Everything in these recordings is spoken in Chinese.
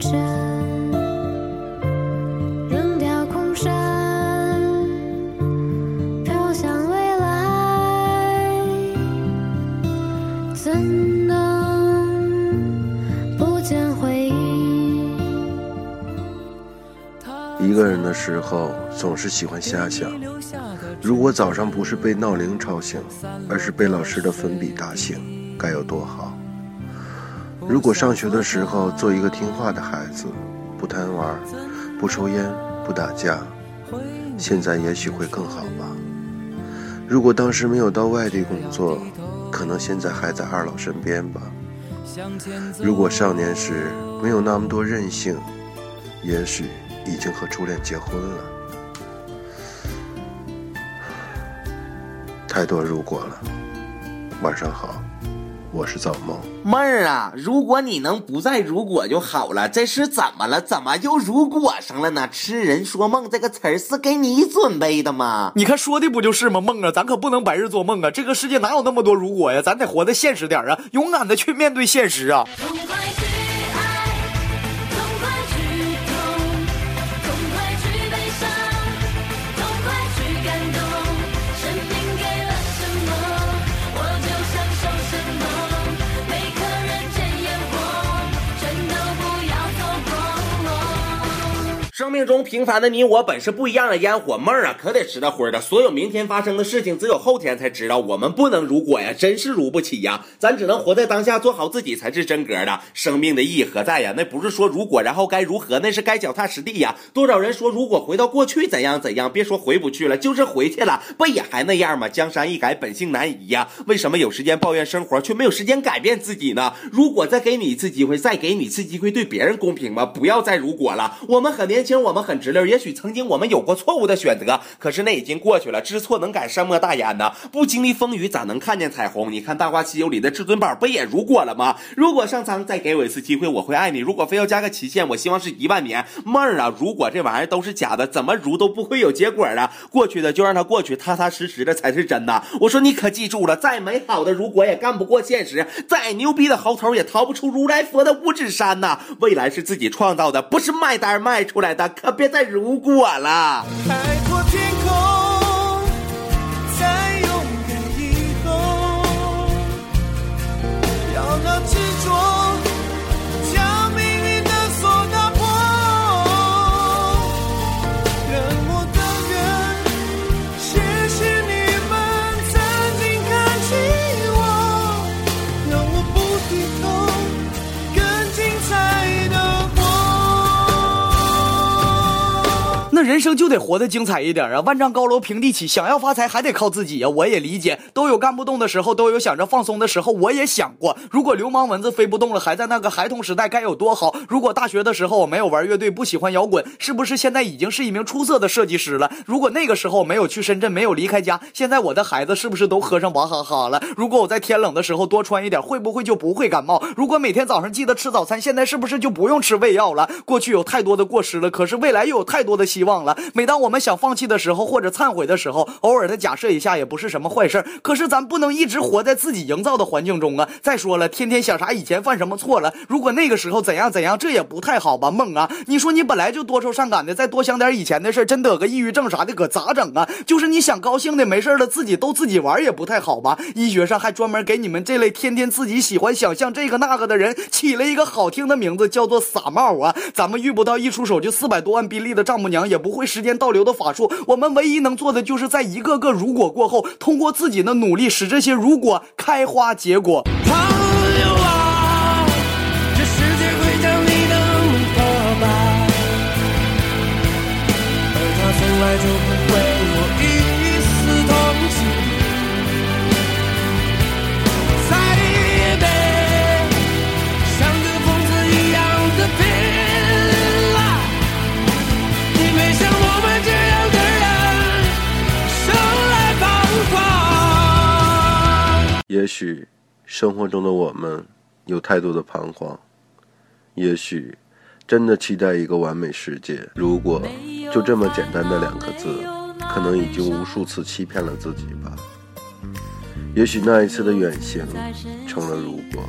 真扔掉空山飘向未来怎能不见回一个人的时候总是喜欢瞎想。如果早上不是被闹铃吵醒而是被老师的粉笔打醒该有多好。如果上学的时候做一个听话的孩子，不贪玩，不抽烟，不打架，现在也许会更好吧。如果当时没有到外地工作，可能现在还在二老身边吧。如果少年时没有那么多任性，也许已经和初恋结婚了。太多如果了。晚上好，我是造梦。妹儿啊，如果你能不再如果就好了。这是怎么了？怎么又如果上了呢？痴人说梦这个词儿是给你准备的吗？你看说的不就是吗？梦啊，咱可不能白日做梦啊！这个世界哪有那么多如果呀？咱得活得现实点啊，勇敢的去面对现实啊！生命中平凡的你我本是不一样的烟火，梦啊可得吃到灰的。所有明天发生的事情，只有后天才知道。我们不能如果呀，真是如不起呀。咱只能活在当下，做好自己才是真格的。生命的意义何在呀？那不是说如果然后该如何，那是该脚踏实地呀。多少人说如果回到过去怎样怎样，别说回不去了，就是回去了，不也还那样吗？江山易改，本性难移呀。为什么有时间抱怨生活，却没有时间改变自己呢？如果再给你一次机会，再给你一次机会，对别人公平吗？不要再如果了。我们很年轻。我们很直溜，也许曾经我们有过错误的选择，可是那已经过去了。知错能改，善莫大焉呐！不经历风雨，咋能看见彩虹？你看《大话西游》里的至尊宝不也如果了吗？如果上苍再给我一次机会，我会爱你。如果非要加个期限，我希望是一万年。梦儿啊，如果这玩意儿都是假的，怎么如都不会有结果的。过去的就让它过去，踏踏实实的才是真的。我说你可记住了，再美好的如果也干不过现实，再牛逼的猴头也逃不出如来佛的五指山呐！未来是自己创造的，不是卖单卖出来的。可别再如果了。人生就得活得精彩一点啊！万丈高楼平地起，想要发财还得靠自己呀！我也理解，都有干不动的时候，都有想着放松的时候。我也想过，如果流氓蚊子飞不动了，还在那个孩童时代该有多好！如果大学的时候我没有玩乐队，不喜欢摇滚，是不是现在已经是一名出色的设计师了？如果那个时候没有去深圳，没有离开家，现在我的孩子是不是都喝上娃哈哈了？如果我在天冷的时候多穿一点，会不会就不会感冒？如果每天早上记得吃早餐，现在是不是就不用吃胃药了？过去有太多的过失了，可是未来又有太多的希望忘了。每当我们想放弃的时候，或者忏悔的时候，偶尔的假设一下也不是什么坏事儿可是咱不能一直活在自己营造的环境中啊！再说了，天天想啥以前犯什么错了？如果那个时候怎样怎样，这也不太好吧？梦啊，你说你本来就多愁善感的，再多想点以前的事真得个抑郁症啥的，可咋整啊？就是你想高兴的，没事了自己逗自己玩也不太好吧？医学上还专门给你们这类天天自己喜欢想象这个那个的人起了一个好听的名字，叫做傻帽啊！咱们遇不到一出手就四百多万宾利的丈母娘，也不会时间倒流。的法术，我们唯一能做的，就是在一个个如果过后，通过自己的努力，使这些如果开花结果。而他从来就也许生活中的我们有太多的彷徨，也许真的期待一个完美世界。如果就这么简单的两个字，可能已经无数次欺骗了自己吧。也许那一次的远行成了如果，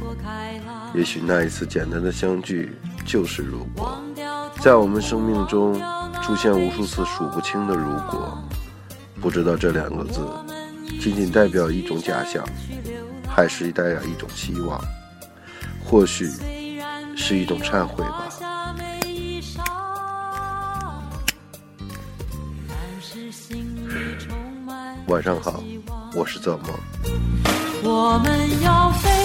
也许那一次简单的相聚就是如果。在我们生命中出现无数次数不清的如果，不知道这两个字仅仅代表一种假象。还是代表一种希望，或许是一种忏悔吧。晚上好，我是泽梦。我们要飞。